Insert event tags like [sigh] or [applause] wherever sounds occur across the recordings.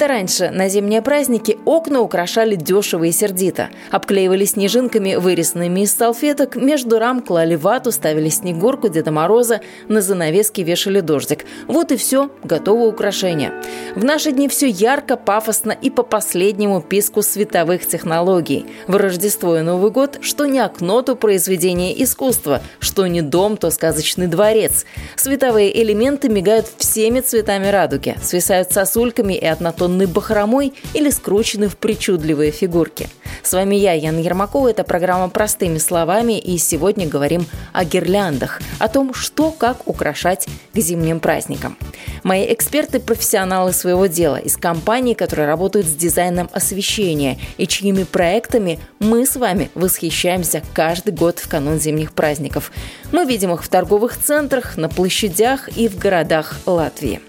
Это раньше на зимние праздники окна украшали дешево и сердито. Обклеивали снежинками, вырезанными из салфеток, между рам клали вату, ставили снегурку Деда Мороза, на занавески вешали дождик. Вот и все, готово украшение. В наши дни все ярко, пафосно и по последнему писку световых технологий. В Рождество и Новый год что не окно, то произведение искусства, что не дом, то сказочный дворец. Световые элементы мигают всеми цветами радуги, свисают сосульками и однотонными однотонной бахромой или скручены в причудливые фигурки. С вами я, Яна Ермакова, это программа «Простыми словами», и сегодня говорим о гирляндах, о том, что как украшать к зимним праздникам. Мои эксперты – профессионалы своего дела из компаний, которые работают с дизайном освещения и чьими проектами мы с вами восхищаемся каждый год в канун зимних праздников. Мы видим их в торговых центрах, на площадях и в городах Латвии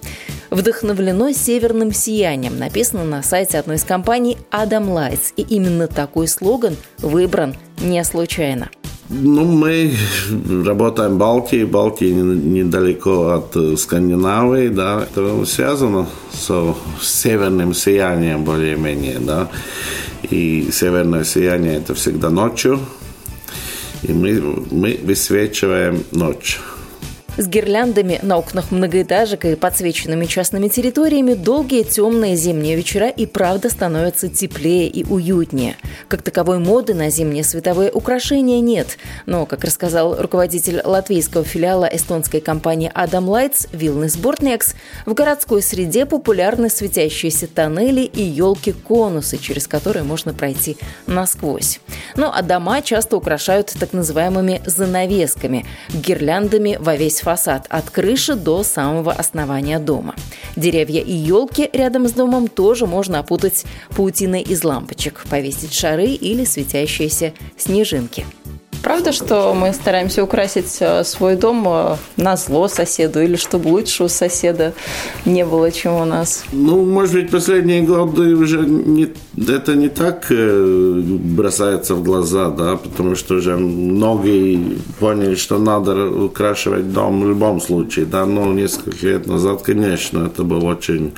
вдохновлено северным сиянием, написано на сайте одной из компаний Adam Lights. И именно такой слоган выбран не случайно. Ну, мы работаем в Балтии. Балтия недалеко от э, Скандинавии, да. Это связано с северным сиянием более-менее, да. И северное сияние – это всегда ночью. И мы, мы высвечиваем ночь. С гирляндами на окнах многоэтажек и подсвеченными частными территориями долгие темные зимние вечера и правда становятся теплее и уютнее. Как таковой моды на зимние световые украшения нет. Но, как рассказал руководитель латвийского филиала эстонской компании Adam Lights Вилнес Бортнекс, в городской среде популярны светящиеся тоннели и елки-конусы, через которые можно пройти насквозь. Ну а дома часто украшают так называемыми занавесками – гирляндами во весь фасад от крыши до самого основания дома. Деревья и елки рядом с домом тоже можно опутать паутиной из лампочек, повесить шары или светящиеся снежинки. Правда, что мы стараемся украсить э, свой дом э, на зло соседу или чтобы лучше у соседа не было, чем у нас? Ну, может быть, последние годы уже не, это не так э, бросается в глаза, да, потому что уже многие поняли, что надо украшивать дом в любом случае, да, но несколько лет назад, конечно, это было очень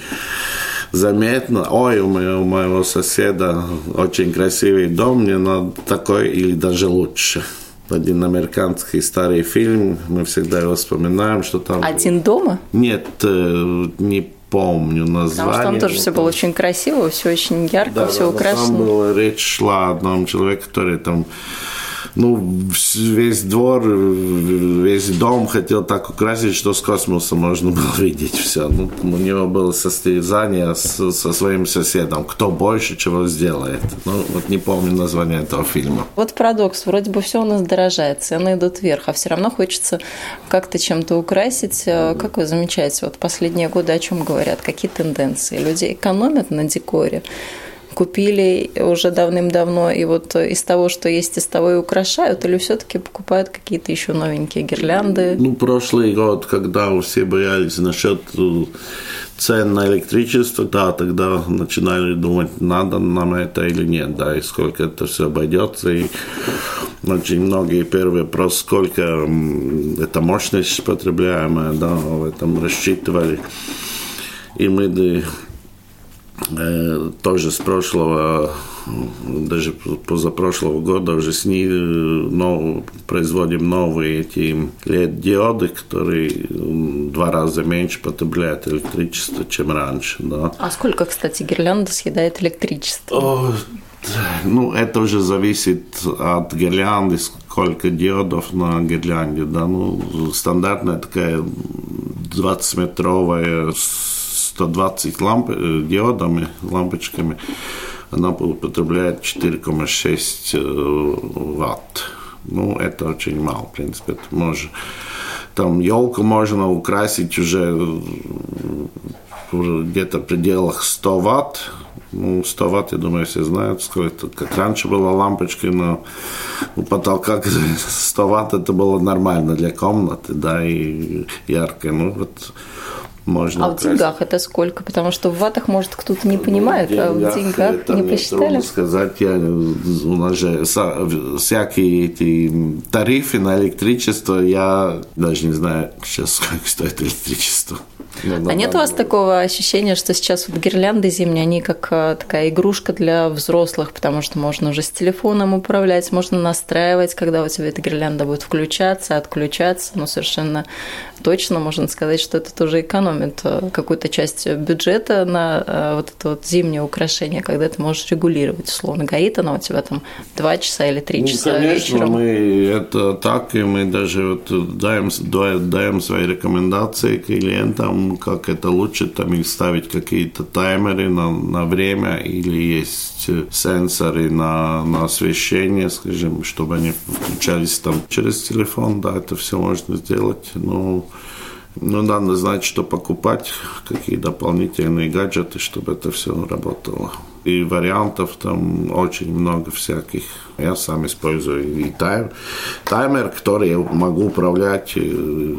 заметно, ой, у моего, у моего соседа очень красивый дом, мне надо такой или даже лучше. Один американский старый фильм, мы всегда его вспоминаем, что там... Один дома? Нет, не помню название. Потому что там тоже все было очень красиво, все очень ярко, да, все да, украшено. Там была речь шла о одном человеке, который там ну, весь двор, весь дом хотел так украсить, что с космоса можно было [laughs] видеть все. Ну, у него было состязание с, со своим соседом, кто больше чего сделает. Ну, вот не помню название этого фильма. Вот парадокс, вроде бы все у нас дорожает, цены идут вверх, а все равно хочется как-то чем-то украсить. Э, как вы замечаете, вот последние годы о чем говорят, какие тенденции? Люди экономят на декоре, купили уже давным-давно, и вот из того, что есть, из того и украшают, или все-таки покупают какие-то еще новенькие гирлянды? Ну, прошлый год, когда все боялись насчет э, цен на электричество, да, тогда начинали думать, надо нам это или нет, да, и сколько это все обойдется. И очень многие первый вопрос, сколько это мощность потребляемая, да, в этом рассчитывали. И мы Э, тоже с прошлого, даже позапрошлого года уже с ней но, производим новые эти LED-диоды, которые два раза меньше потребляют электричество, чем раньше. Да. А сколько, кстати, гирлянда съедает электричество? ну, это уже зависит от гирлянды, сколько диодов на гирлянде. Да? Ну, стандартная такая 20-метровая 120 ламп, э, диодами, лампочками, она употребляет 4,6 э, ватт. Ну, это очень мало, в принципе. Это может, там елку можно украсить уже где-то в пределах 100 ватт. Ну, 100 ватт, я думаю, все знают, сколько как раньше была лампочка, но у потолка [laughs] 100 ватт это было нормально для комнаты, да, и ярко. Ну, вот можно А в деньгах это сколько? Потому что в ватах, может, кто-то не понимает, ну, а в деньгах это не посчитали? Трудно сказать. Я, у нас же всякие эти тарифы на электричество, я даже не знаю сейчас, [laughs] сколько стоит электричество. Ну, а нет у вас такого ощущения, что сейчас вот гирлянды зимние, они как а, такая игрушка для взрослых, потому что можно уже с телефоном управлять, можно настраивать, когда у тебя эта гирлянда будет включаться, отключаться, но совершенно точно можно сказать, что это тоже экономит а, какую-то часть бюджета на а, вот это вот зимнее украшение, когда ты можешь регулировать, условно, горит она у тебя там два часа или три ну, часа конечно, вечером. мы это так, и мы даже вот даем, даем свои рекомендации клиентам, как это лучше, там их ставить какие-то таймеры на, на время или есть сенсоры на, на освещение, скажем, чтобы они включались там через телефон, да, это все можно сделать, но ну, надо знать, что покупать, какие дополнительные гаджеты, чтобы это все работало. И вариантов там очень много всяких. Я сам использую и тайм, таймер, который я могу управлять, э,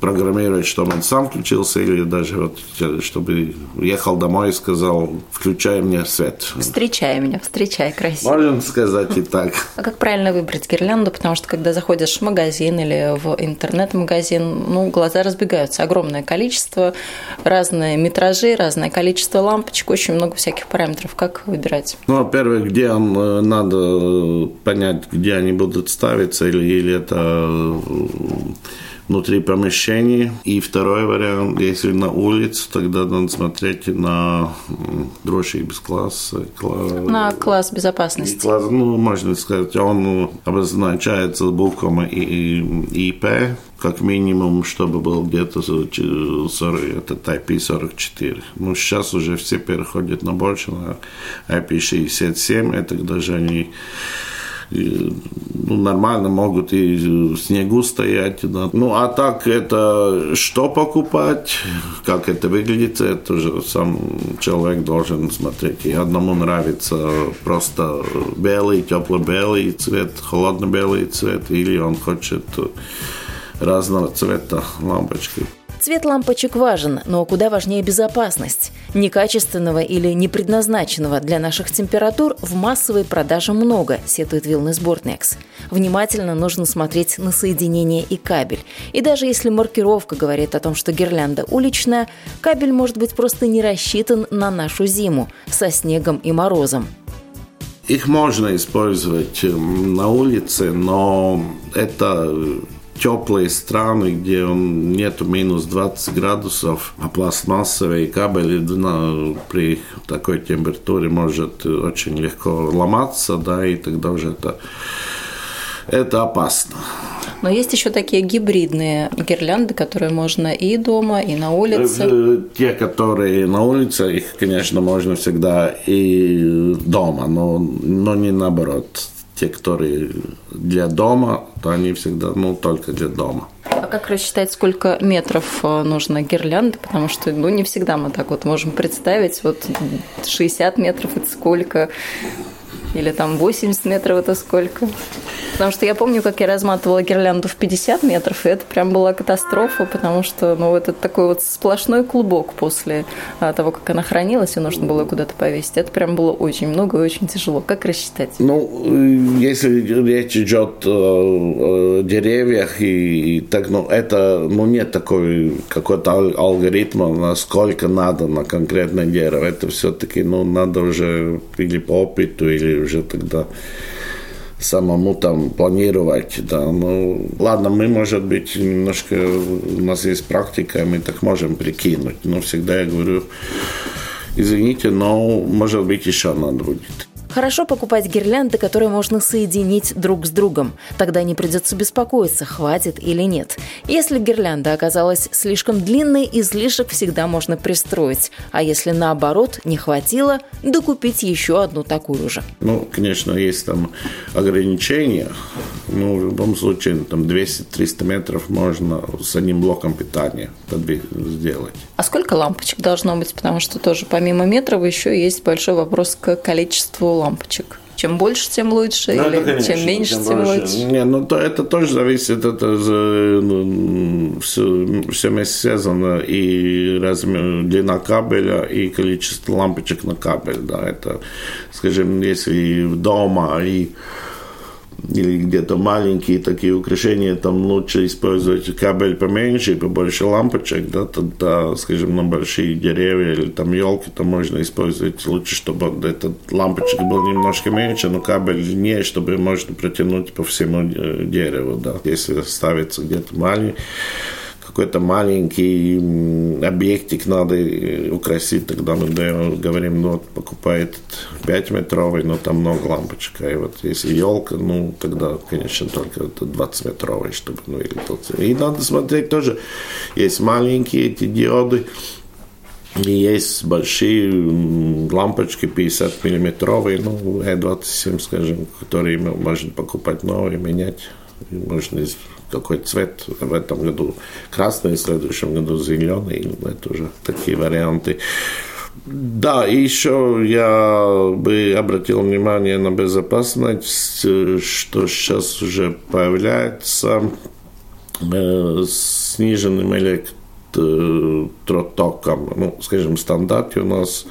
программировать, чтобы он сам включился, или даже вот, чтобы ехал домой и сказал, включай мне свет. Встречай меня, встречай, красиво. Можно сказать и так. А как правильно выбрать гирлянду? Потому что, когда заходишь в магазин или в интернет-магазин, ну, глаза разбегаются. Огромное количество, разные метражи, разное количество лампочек, очень много всяких параметров. Как выбирать? Ну, во-первых, где э, надо понять, где они будут ставиться, или, или это э, внутри помещений. И второй вариант, если на улице, тогда надо смотреть на дрожжи без класса. На класс безопасности. Класс, ну, можно сказать, он обозначается буквами ИП, как минимум, чтобы был где-то 40, это IP44. Ну, сейчас уже все переходят на больше, на IP67, это даже они ну, нормально могут и в снегу стоять. Да. Ну, а так это что покупать, как это выглядит, это уже сам человек должен смотреть. И одному нравится просто белый, тепло-белый цвет, холодно-белый цвет, или он хочет разного цвета лампочки. Цвет лампочек важен, но куда важнее безопасность. Некачественного или непредназначенного для наших температур в массовой продаже много, сетует Wellness Boardnex. Внимательно нужно смотреть на соединение и кабель. И даже если маркировка говорит о том, что гирлянда уличная, кабель может быть просто не рассчитан на нашу зиму со снегом и морозом. Их можно использовать на улице, но это теплые страны, где он нету минус 20 градусов, а пластмассовые кабели на, при такой температуре может очень легко ломаться, да, и тогда уже это, это опасно. Но есть еще такие гибридные гирлянды, которые можно и дома, и на улице. Э, те, которые на улице, их, конечно, можно всегда и дома, но, но не наоборот те, которые для дома, то они всегда, ну, только для дома. А как рассчитать, сколько метров э, нужно гирлянды? Потому что, ну, не всегда мы так вот можем представить, вот 60 метров это сколько, или там 80 метров это сколько. Потому что я помню, как я разматывала гирлянду в 50 метров, и это прям была катастрофа, потому что, ну, это такой вот сплошной клубок после а, того, как она хранилась, и нужно было куда-то повесить. Это прям было очень много и очень тяжело. Как рассчитать? Ну, если речь идет о, о деревьях, и так, ну, это, ну, нет такой какой-то алгоритма, насколько надо на конкретное дерево. Это все-таки, ну, надо уже или по опыту, или уже тогда самому там планировать, да, ну, ладно, мы, может быть, немножко, у нас есть практика, мы так можем прикинуть, но всегда я говорю, извините, но, может быть, еще надо будет. Хорошо покупать гирлянды, которые можно соединить друг с другом. Тогда не придется беспокоиться, хватит или нет. Если гирлянда оказалась слишком длинной, излишек всегда можно пристроить. А если наоборот не хватило, докупить еще одну такую же. Ну, конечно, есть там ограничения. Но в любом случае, там 200-300 метров можно с одним блоком питания сделать. А сколько лампочек должно быть? Потому что тоже помимо метров еще есть большой вопрос к количеству лампочек? Чем больше, тем лучше, ну, или конечно, чем меньше, тем, тем лучше? Не, ну то, это тоже зависит, это ну, все, все вместе связано, и размер, длина кабеля, и количество лампочек на кабель, да, это, скажем, если дома и или где-то маленькие такие украшения, там лучше использовать кабель поменьше и побольше лампочек, да, тогда, скажем, на большие деревья или там елки, то можно использовать лучше, чтобы этот лампочек был немножко меньше, но кабель длиннее, чтобы можно протянуть по всему э, дереву, да. Если ставится где-то маленький, какой-то маленький объектик надо э, украсить, тогда мы говорим, ну вот покупай этот 5-метровый, но там много лампочек. И вот если елка, ну тогда, конечно, только это 20-метровый, чтобы ну, или И надо смотреть тоже, есть маленькие эти диоды, и есть большие лампочки 50 миллиметровые, ну, E27, скажем, которые можно покупать новые, менять. Можно какой цвет в этом году красный, в следующем году зеленый. Это уже такие варианты. Да, и еще я бы обратил внимание на безопасность, что сейчас уже появляется э, сниженным электротоком. Ну, скажем, в стандарте у нас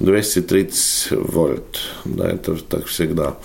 230 вольт. Да, это так всегда.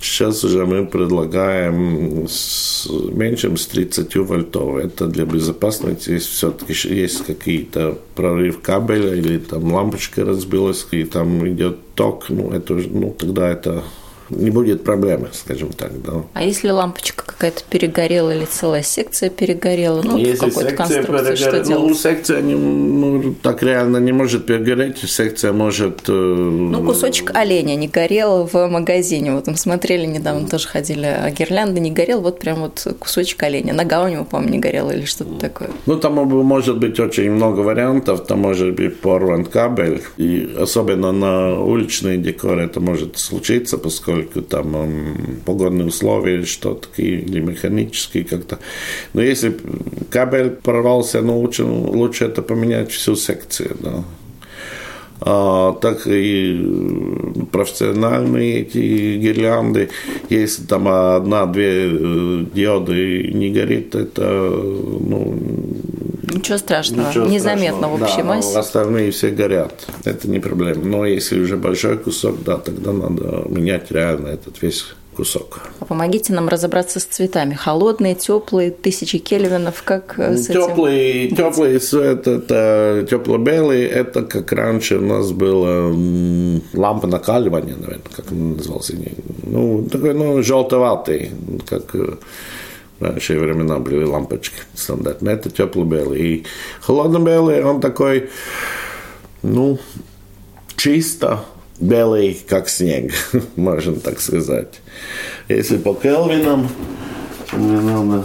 Сейчас уже мы предлагаем с меньшим с 30 вольтов. Это для безопасности. Если все-таки есть какие-то прорыв кабеля или там лампочка разбилась, и там идет ток, ну, это, ну тогда это не будет проблемы, скажем так. Да. А если лампочка какая-то перегорела или целая секция перегорела, ну, если секция конструкции, что делать? Ну, секция не, ну, так реально не может перегореть, секция может... Э, ну, кусочек оленя не горел в магазине, вот мы смотрели недавно, тоже ходили, а гирлянда не горел, вот прям вот кусочек оленя, нога у него, по-моему, не горела или что-то такое. Ну, там может быть очень много вариантов, там может быть порван кабель, и особенно на уличный декор это может случиться, поскольку поскольку там погодные условия или что-то, или механические как-то. Но если кабель порвался, ну, лучше, лучше это поменять всю секцию, да. А, так и профессиональные эти гирлянды, если там одна-две э, диоды не горит, это ну, Ничего страшного, Ничего незаметно страшного. в общей да, массе. Остальные все горят, это не проблема. Но если уже большой кусок, да, тогда надо менять реально этот весь кусок. А помогите нам разобраться с цветами. Холодные, теплые, тысячи кельвинов, как э, с теплый, этим? Теплый цвет, это тепло-белый, это как раньше у нас было лампа накаливания, наверное, как он назывался. Ну, такой, ну, желтоватый, как э, Раньше времена были лампочки стандартные. Это тепло-белый. И холодно-белый, он такой, ну, чисто белый, как снег, [laughs] можно так сказать. Если по Келвинам, мне надо...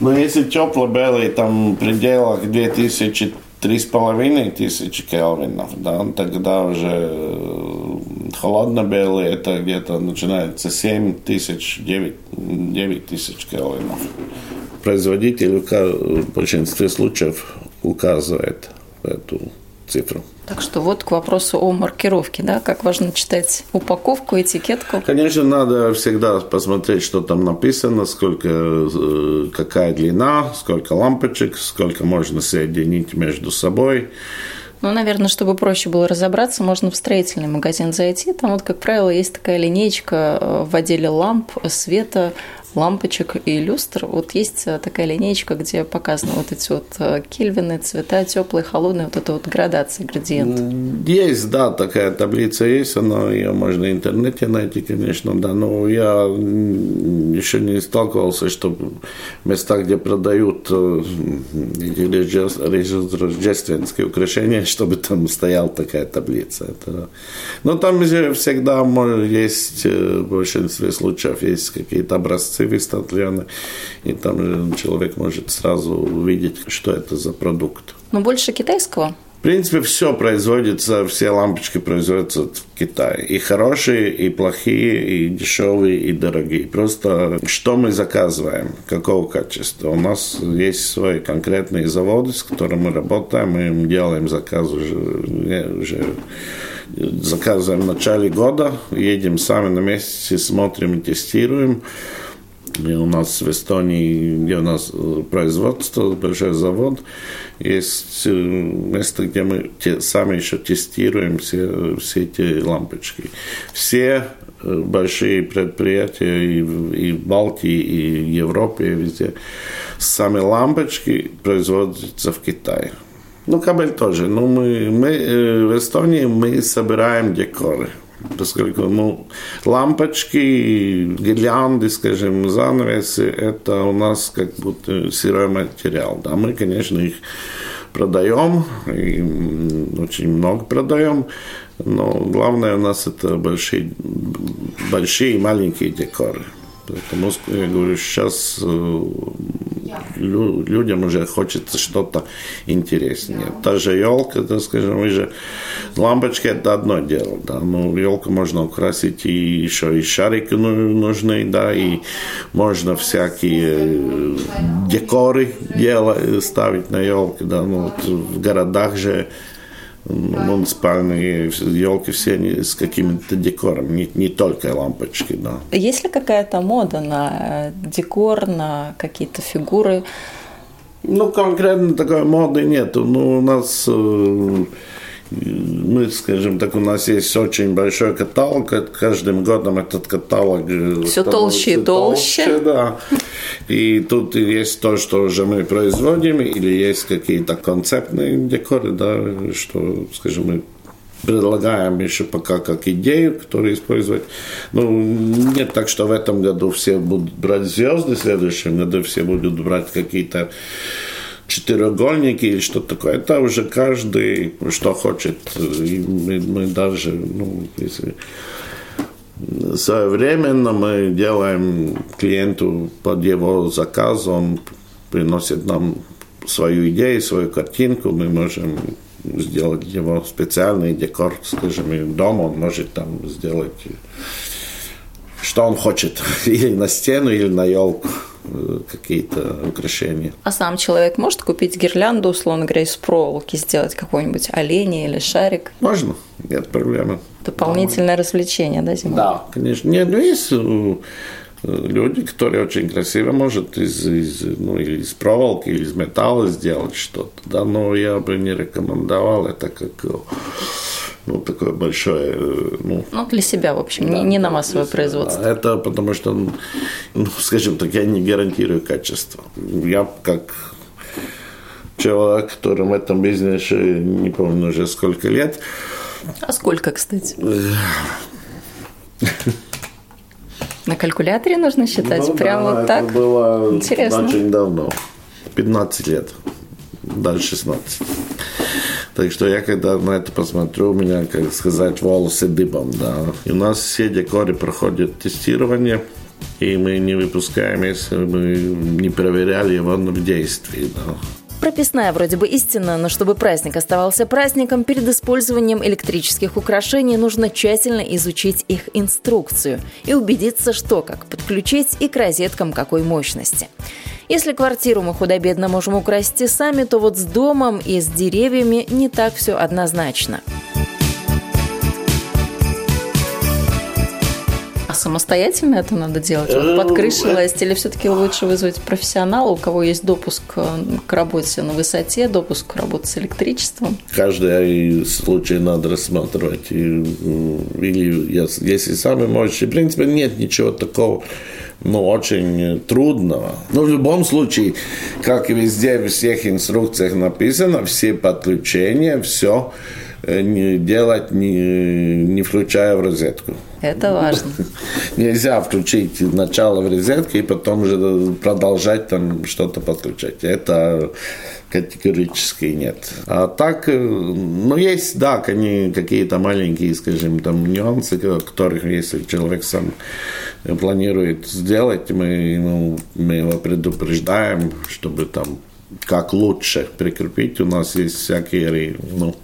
Но если тепло-белый, там в пределах 2000 три с половиной тысячи кельвинов, да, тогда уже холодно-белый, это где-то начинается 7 тысяч, 9, 9 тысяч кельвинов. Производитель в большинстве случаев указывает эту цифру. Так что вот к вопросу о маркировке, да, как важно читать упаковку, этикетку. Конечно, надо всегда посмотреть, что там написано, сколько, э, какая длина, сколько лампочек, сколько можно соединить между собой. Ну, наверное, чтобы проще было разобраться, можно в строительный магазин зайти. Там вот, как правило, есть такая линейка э, в отделе ламп, света, лампочек и люстр. Вот есть э, такая линейка, где показаны вот эти вот э, кельвины, цвета, теплые, холодные, вот это вот градация, градиент. Есть, да, такая таблица есть, она ее можно в интернете найти, конечно, да, но я еще не сталкивался, что места, где продают э, рождественские украшения, [laughs] чтобы там стояла такая таблица. Это... Но там всегда есть, в большинстве случаев, есть какие-то образцы цивист отляны, и там человек может сразу увидеть, что это за продукт. Но больше китайского? В принципе, все производится, все лампочки производятся в Китае. И хорошие, и плохие, и дешевые, и дорогие. Просто что мы заказываем, какого качества. У нас есть свои конкретные заводы, с которыми мы работаем, мы им делаем заказ уже, уже заказываем в начале года, едем сами на месте, смотрим и тестируем. У нас в Эстонии, где у нас э, производство, большой завод, есть э, место, где мы те, сами еще тестируем все, все эти лампочки. Все э, большие предприятия и, и в Балтии, и в Европе, и везде, сами лампочки производятся в Китае. Ну, кабель тоже. Ну, мы, мы в Эстонии мы собираем декоры поскольку ну, лампочки, гирлянды, скажем, занавесы, это у нас как будто сырой материал. Да, мы, конечно, их продаем, и очень много продаем, но главное у нас это большие, большие и маленькие декоры. Поэтому я говорю, сейчас э, людям уже хочется что-то интереснее. Та же елка, да, скажем, мы же лампочки это одно дело, да, но елку можно украсить и еще и шарики нужны, да, и можно всякие э, декоры делать, ставить на елке, да, ну вот в городах же муниципальные елки все они с каким-то декором, не, не только лампочки, да. Есть ли какая-то мода на э, декор, на какие-то фигуры? Ну, конкретно такой моды нету. Ну, у нас э, мы, скажем так, у нас есть очень большой каталог, каждым годом этот каталог э, все толще и толще. толще. Да. И тут есть то, что уже мы производим, или есть какие-то концептные декоры, да, что, скажем, мы предлагаем еще пока как идею, которую использовать. Ну, нет так, что в этом году все будут брать звезды, в следующем году все будут брать какие-то четырехугольники или что-то такое. Это уже каждый что хочет. И мы, мы даже, ну, если своевременно мы делаем клиенту под его заказ, он приносит нам свою идею, свою картинку, мы можем сделать его специальный декор, скажем, дома он может там сделать, что он хочет, [laughs] или на стену, или на елку какие-то украшения. А сам человек может купить гирлянду, условно говоря, из проволоки, сделать какой-нибудь оленя или шарик? Можно, нет проблемы. Дополнительное да. развлечение, да, зимой? Да, конечно. Нет, ну есть э, люди, которые очень красиво может из, из, ну, из проволоки, или из металла сделать что-то, да, но я бы не рекомендовал это как ну, такое большое... Э, ну, ну для себя, в общем, да, не, не на массовое производство. Да, это потому что, ну, скажем так, я не гарантирую качество. Я как человек, который в этом бизнесе, не помню уже сколько лет. А сколько, кстати? На калькуляторе нужно считать? Ну, Прямо да, вот так? Это было Интересно. очень давно. 15 лет. Даже 16. Так что я когда на это посмотрю, у меня, как сказать, волосы дыбом, да. И у нас все декоры проходят тестирование, и мы не выпускаем, если мы не проверяли его в действии, да. Прописная вроде бы истина, но чтобы праздник оставался праздником, перед использованием электрических украшений нужно тщательно изучить их инструкцию и убедиться, что как подключить и к розеткам какой мощности. Если квартиру мы худо-бедно можем украсть и сами, то вот с домом и с деревьями не так все однозначно. Самостоятельно это надо делать? Вот под крышей лазить? Или все-таки лучше вызвать профессионала, у кого есть допуск к работе на высоте, допуск к работе с электричеством? Каждый случай надо рассматривать. Или если сами можете. В принципе, нет ничего такого ну, очень трудного. Но в любом случае, как и везде, в всех инструкциях написано, все подключения, все э, делать, не, не включая в розетку. Это важно. [laughs] Нельзя включить начало в розетке и потом же продолжать там что-то подключать. Это категорически нет. А так, э, ну, есть, да, какие-то маленькие, скажем, там нюансы, которых, если человек сам планирует сделать, мы, ему, мы его предупреждаем, чтобы там как лучше прикрепить. У нас есть всякие, ну,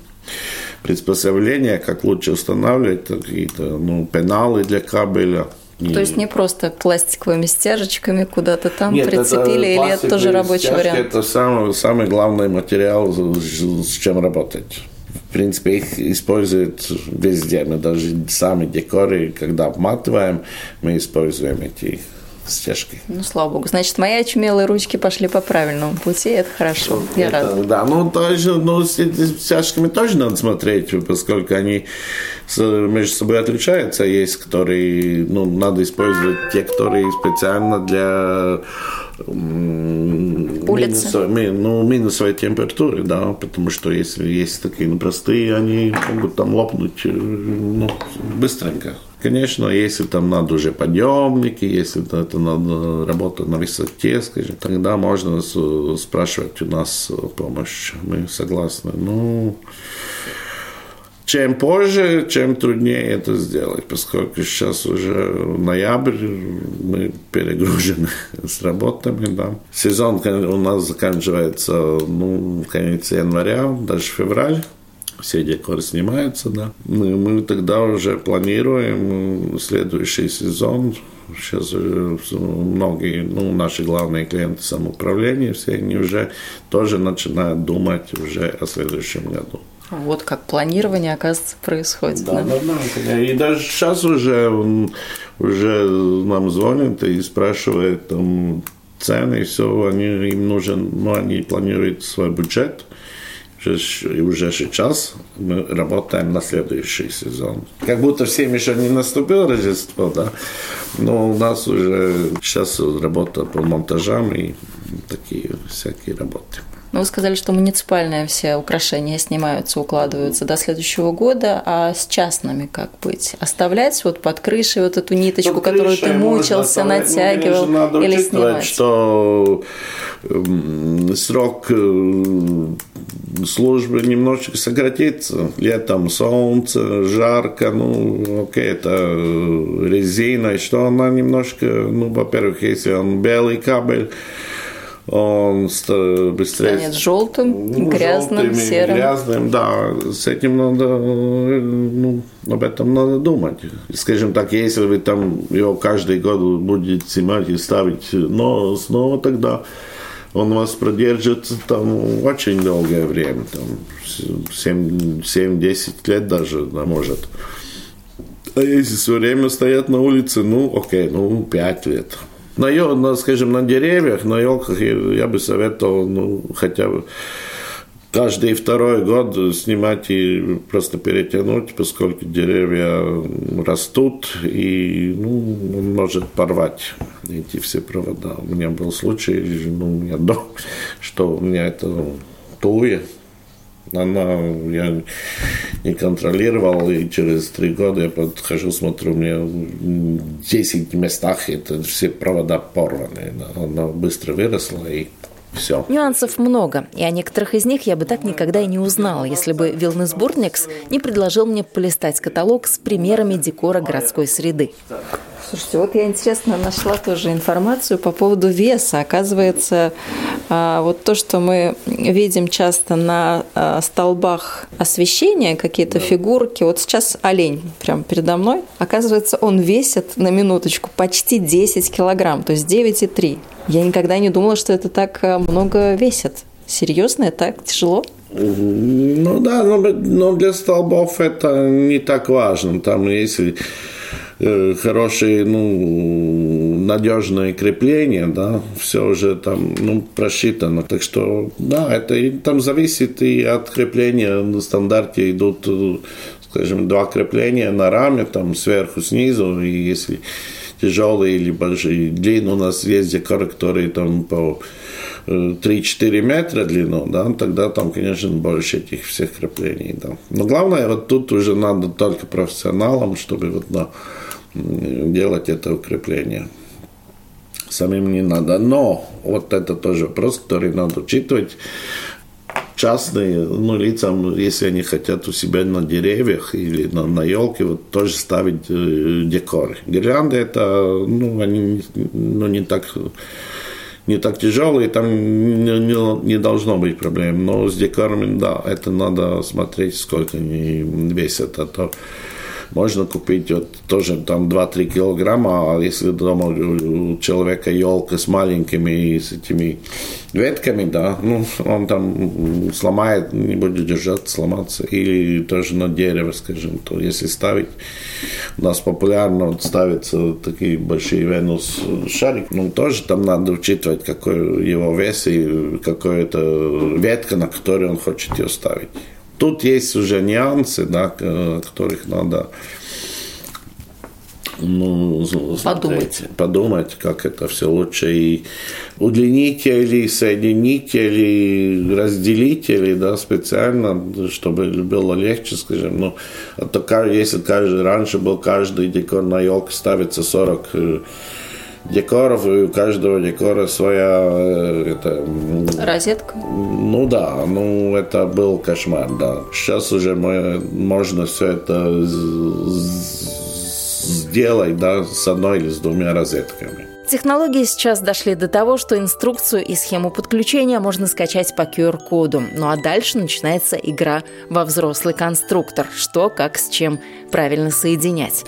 приспособления, как лучше устанавливать какие-то, ну, пеналы для кабеля – то есть не просто пластиковыми стяжечками куда-то там Нет, прицепили, это или это тоже рабочий вариант? Это самый, самый главный материал, с чем работать. в принципе, их используют везде. Мы даже сами декоры, когда обматываем, мы используем эти стяжки. Ну, слава богу. Значит, мои очумелые ручки пошли по правильному пути, это хорошо. Я это, рада. Да, ну, тоже, ну, с стяжками тоже надо смотреть, поскольку они между собой отличаются. Есть, которые, ну, надо использовать те, которые специально для улицы. Минусовой, ну, минусовой температуры, да, потому что если есть такие ну, простые, они могут там лопнуть э, ну, быстренько. Конечно, если там надо уже подъемники, если это надо работать на высоте, скажем, тогда можно спрашивать у нас помощь. Мы согласны. Ну, чем позже, чем труднее это сделать, поскольку сейчас уже ноябрь, мы перегружены [laughs] с работами, да. Сезон у нас заканчивается, ну, в конец января, даже февраль все декоры снимаются, да. Мы, мы тогда уже планируем следующий сезон. Сейчас многие, ну, наши главные клиенты самоуправления, все они уже тоже начинают думать уже о следующем году. Вот как планирование, оказывается, происходит. Да, да, да. И даже сейчас уже, уже нам звонят и спрашивают там цены, и все, они, им нужен, ну, они планируют свой бюджет, и уже сейчас мы работаем на следующий сезон. Как будто всем еще не наступило Рождество, да, но у нас уже сейчас работа по монтажам и такие всякие работы. Но вы сказали, что муниципальные все украшения снимаются, укладываются до следующего года, а с частными как быть? Оставлять вот под крышей вот эту ниточку, под которую ты мучился, натягивал, ну, надо или снимать? что срок э, службы немножечко сократится. Летом солнце, жарко, ну, окей, это резина, что она немножко, ну, во-первых, если он белый кабель, он быстрее... Станет желтым, ну, грязным, желтым, серым. Грязным, да. С этим надо, ну, об этом надо думать. Скажем так, если вы там его каждый год будете снимать и ставить, но снова тогда он вас продержится там очень долгое время, там 7-10 лет даже, да, может. А если все время стоят на улице, ну, окей, ну, 5 лет на, на, скажем, на деревьях, на елках я, бы советовал, ну, хотя бы каждый второй год снимать и просто перетянуть, поскольку деревья растут, и ну, он может порвать эти все провода. У меня был случай, ну, у меня дом, [laughs] что у меня это туя, она, я не контролировал, и через три года я подхожу, смотрю, у меня в 10 местах это все провода порваны. Она быстро выросла, и все. Нюансов много, и о некоторых из них я бы так никогда и не узнала, если бы Вилнес Бурникс не предложил мне полистать каталог с примерами декора городской среды. Слушайте, вот я интересно нашла тоже информацию по поводу веса. Оказывается, а, вот то, что мы видим часто на а, столбах освещения, какие-то фигурки. Вот сейчас олень прямо передо мной. Оказывается, он весит на минуточку почти 10 килограмм, то есть 9,3. Я никогда не думала, что это так а, много весит. Серьезно, это так тяжело? Ну да, но, но для столбов это не так важно. Там если хорошие, ну, надежные крепления, да, все уже там, ну, просчитано. Так что, да, это и, там зависит и от крепления. На стандарте идут, скажем, два крепления на раме, там, сверху, снизу, и если тяжелые или большие длины у нас есть декоры, которые там по 3-4 метра длину, да, тогда там, конечно, больше этих всех креплений, да. Но главное, вот тут уже надо только профессионалам, чтобы вот, да, делать это укрепление. Самим не надо. Но вот это тоже вопрос, который надо учитывать. Частные ну, лицам, если они хотят у себя на деревьях или на, на елке, вот тоже ставить э, декор. Гирлянды это, ну, они ну, не так не так тяжелые, там не, не, не должно быть проблем. Но с декорами, да, это надо смотреть, сколько они весят. А то можно купить вот тоже там 2-3 килограмма, а если дома у человека елка с маленькими с этими ветками, да, ну, он там сломает, не будет держать, сломаться. Или тоже на дерево, скажем, то если ставить, у нас популярно вот ставятся такие большие Венус шарик, ну, тоже там надо учитывать, какой его вес и какой это ветка, на которой он хочет ее ставить. Тут есть уже нюансы, да, которых надо ну, подумать. подумать, как это все лучше и удлинить или соединить или разделить или да, специально, чтобы было легче, скажем. Ну, а то если каждый, раньше был каждый декор на елку ставится 40 э, декоров, и у каждого декора своя э, это, розетка. Ну да, ну это был кошмар, да. Сейчас уже мы, можно все это сделать, да, с одной или с двумя розетками. Технологии сейчас дошли до того, что инструкцию и схему подключения можно скачать по QR-коду. Ну а дальше начинается игра во взрослый конструктор. Что, как, с чем правильно соединять.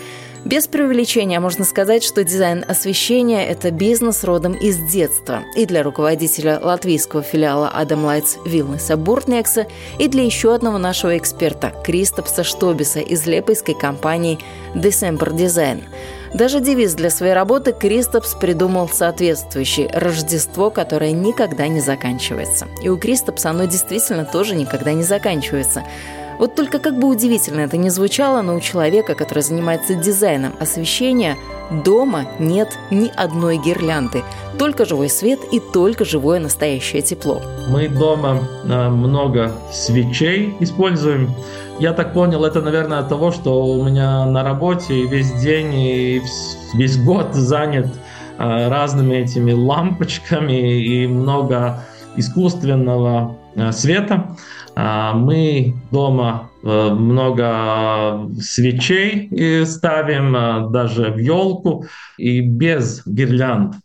Без преувеличения можно сказать, что дизайн освещения – это бизнес родом из детства. И для руководителя латвийского филиала Адам Лайтс Вилнеса Буртнекса, и для еще одного нашего эксперта Кристопса Штобиса из лепойской компании December Design. Даже девиз для своей работы Кристопс придумал соответствующий – Рождество, которое никогда не заканчивается. И у Кристопса оно действительно тоже никогда не заканчивается. Вот только как бы удивительно это ни звучало, но у человека, который занимается дизайном освещения, дома нет ни одной гирлянды. Только живой свет и только живое настоящее тепло. Мы дома э, много свечей используем. Я так понял, это, наверное, от того, что у меня на работе весь день и весь год занят э, разными этими лампочками и много искусственного э, света. А, мы дома э, много свечей ставим, э, даже в елку, и без гирлянд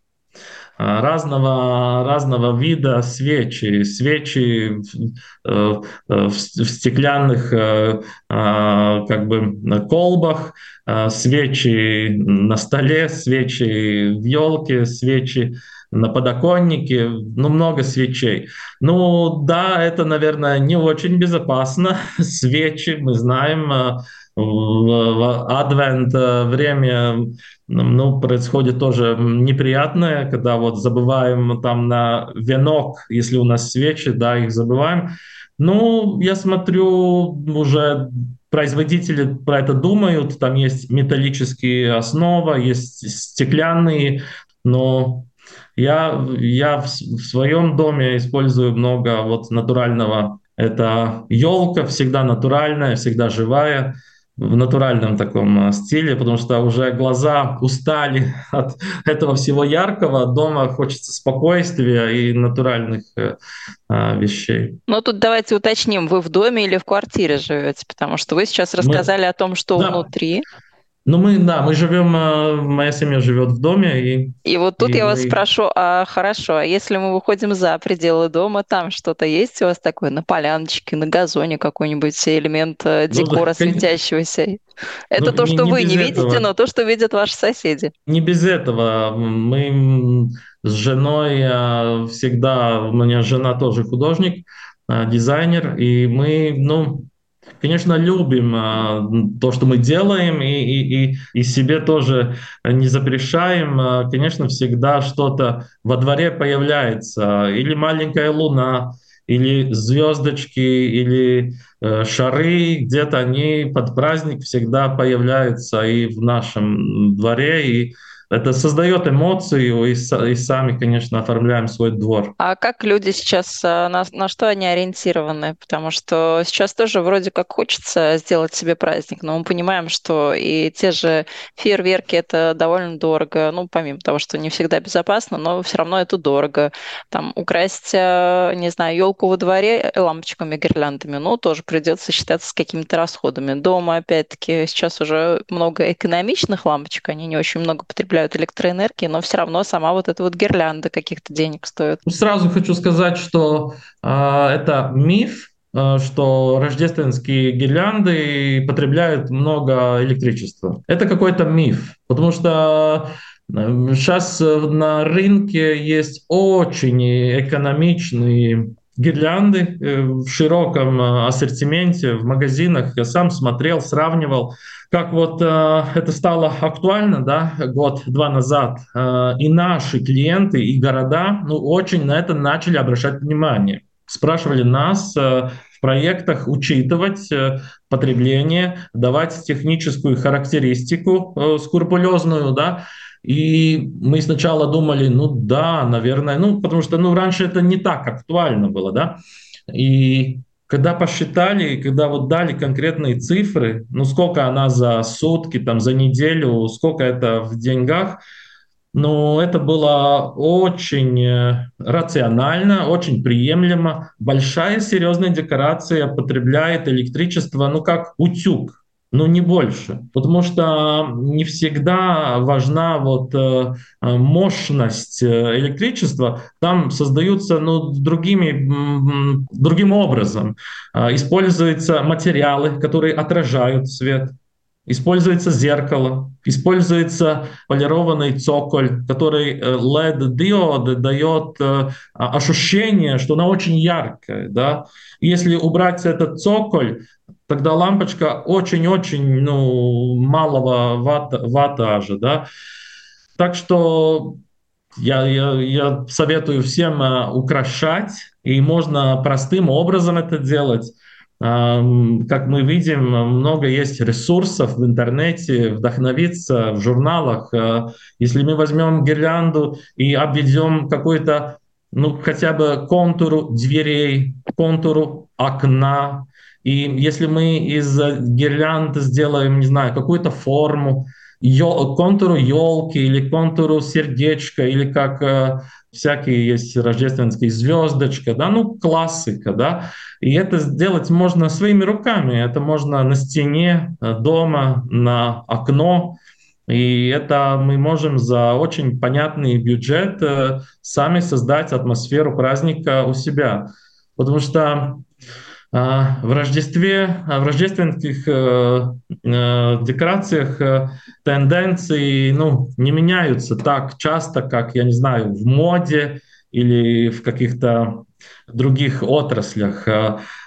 разного, разного вида свечи. Свечи в, в стеклянных а, как бы колбах, свечи на столе, свечи в елке, свечи на подоконнике, ну, много свечей. Ну, да, это, наверное, не очень безопасно. [laughs] Свечи, мы знаем, э, в адвент э, время ну, происходит тоже неприятное, когда вот забываем там на венок, если у нас свечи, да, их забываем. Ну, я смотрю, уже производители про это думают, там есть металлические основы, есть стеклянные, но я, я в своем доме использую много вот натурального. Это елка всегда натуральная, всегда живая в натуральном таком э, стиле, потому что уже глаза устали [laughs] от этого всего яркого. Дома хочется спокойствия и натуральных э, э вещей. Ну тут давайте уточним, вы в доме или в квартире живете, потому что вы сейчас рассказали Мы... о том, что да. внутри. Ну, мы, да, мы живем, э, моя семья живет в доме. И, и вот тут и я мы... вас спрошу, а хорошо, а если мы выходим за пределы дома, там что-то есть у вас такое на поляночке, на газоне какой-нибудь элемент э, ну декора ну, да, светящегося? Это ну, то, что не, вы не видите, этого. но то, что видят ваши соседи. Не без этого. Мы с женой э, всегда, у меня жена тоже художник, дизайнер, и мы, ну, конечно, любим э, то, что мы делаем, и, и, и, и себе тоже не запрещаем. Э, конечно, всегда что-то во дворе появляется, или маленькая луна, или звездочки, или э, шары, где-то они под праздник всегда появляются и в нашем дворе, и это создает эмоцию, и, и сами, конечно, оформляем свой двор. А как люди сейчас, а, на, на что они ориентированы? Потому что сейчас тоже вроде как хочется сделать себе праздник, но мы понимаем, что и те же фейерверки это довольно дорого, ну, помимо того, что не всегда безопасно, но все равно это дорого. Там украсть, а, не знаю, елку во дворе лампочками, гирляндами, ну, тоже придется считаться с какими-то расходами. Дома, опять-таки, сейчас уже много экономичных лампочек, они не очень много потребляют потребляют электроэнергии, но все равно сама вот эта вот гирлянда каких-то денег стоит. Сразу хочу сказать, что э, это миф, э, что рождественские гирлянды потребляют много электричества. Это какой-то миф, потому что сейчас на рынке есть очень экономичные гирлянды в широком ассортименте в магазинах. Я сам смотрел, сравнивал как вот э, это стало актуально, да, год-два назад, э, и наши клиенты, и города, ну, очень на это начали обращать внимание. Спрашивали нас э, в проектах учитывать э, потребление, давать техническую характеристику э, скрупулезную, да, и мы сначала думали, ну да, наверное, ну потому что ну раньше это не так актуально было, да. И когда посчитали, когда вот дали конкретные цифры, ну сколько она за сутки, там, за неделю, сколько это в деньгах, ну это было очень э, рационально, очень приемлемо. Большая серьезная декорация потребляет электричество, ну как утюг но не больше. Потому что не всегда важна вот э, мощность э, электричества. Там создаются ну, другими, другим образом. Используются материалы, которые отражают свет. Используется зеркало, используется полированный цоколь, который LED-диод э, дает ощущение, что она очень яркая. Да? Если убрать этот цоколь, тогда лампочка очень-очень ну, малого ватт, ваттажа. Да? Так что я, я, я советую всем э, украшать, и можно простым образом это делать. Как мы видим, много есть ресурсов в интернете, вдохновиться в журналах. Э, если мы возьмем гирлянду и обведем какой-то, ну, хотя бы контуру дверей, контуру окна, и если мы из гирлянд сделаем, не знаю, какую-то форму, контуру елки или контуру сердечка, или как э, всякие есть рождественские звездочка, да, ну классика, да, и это сделать можно своими руками, это можно на стене э, дома, на окно, и это мы можем за очень понятный бюджет э, сами создать атмосферу праздника у себя, потому что в Рождестве, а, в рождественских э, э, декорациях э, тенденции ну, не меняются так часто, как, я не знаю, в моде или в каких-то других отраслях.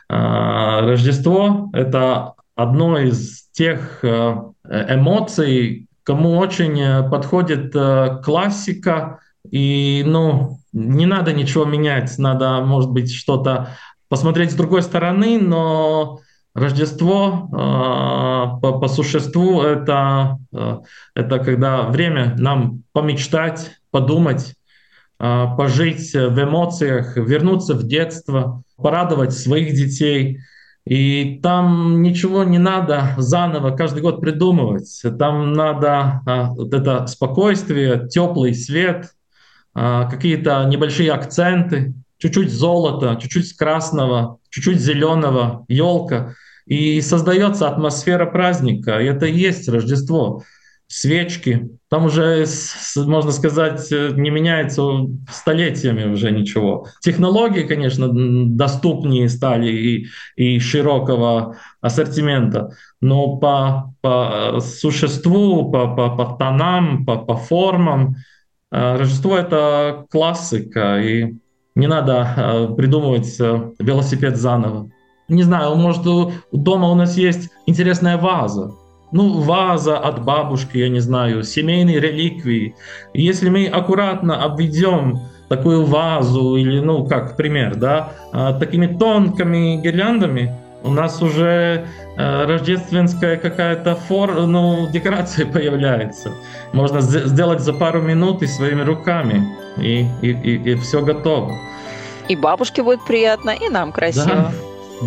Рождество — это одно из тех эмоций, кому очень подходит классика, и ну, не надо ничего менять, надо, может быть, что-то посмотреть с другой стороны, но Рождество э, по, по существу это, э, это когда время нам помечтать, подумать, э, пожить в эмоциях, вернуться в детство, порадовать своих детей. И там ничего не надо заново каждый год придумывать. Там надо э, вот это спокойствие, теплый свет, э, какие-то небольшие акценты, чуть-чуть золота, чуть-чуть красного, чуть-чуть зеленого, елка. И создается атмосфера праздника. И это и есть Рождество. Свечки. Там уже, можно сказать, не меняется столетиями уже ничего. Технологии, конечно, доступнее стали и, и широкого ассортимента, но по, по существу, по, по, по тонам, по, по формам э, Рождество — это классика, и не надо э, придумывать э, велосипед заново. Не знаю, может, дома у нас есть интересная ваза. Ну, ваза от бабушки, я не знаю, семейные реликвии. Если мы аккуратно обведем такую вазу или, ну, как пример, да, э, такими тонкими гирляндами, у нас уже э, рождественская какая-то фор, ну, декорация [laughs] появляется. Можно сделать за пару минут и своими руками, и, и, и, и все готово. И бабушке будет приятно, и нам красиво. Да,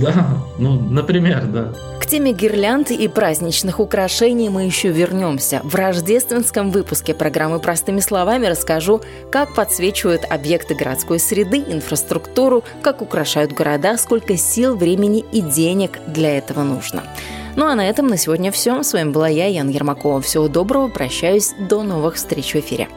да, ну, например, да. К теме гирлянд и праздничных украшений мы еще вернемся. В рождественском выпуске программы «Простыми словами» расскажу, как подсвечивают объекты городской среды, инфраструктуру, как украшают города, сколько сил, времени и денег для этого нужно. Ну а на этом на сегодня все. С вами была я, Ян Ермакова. Всего доброго, прощаюсь, до новых встреч в эфире.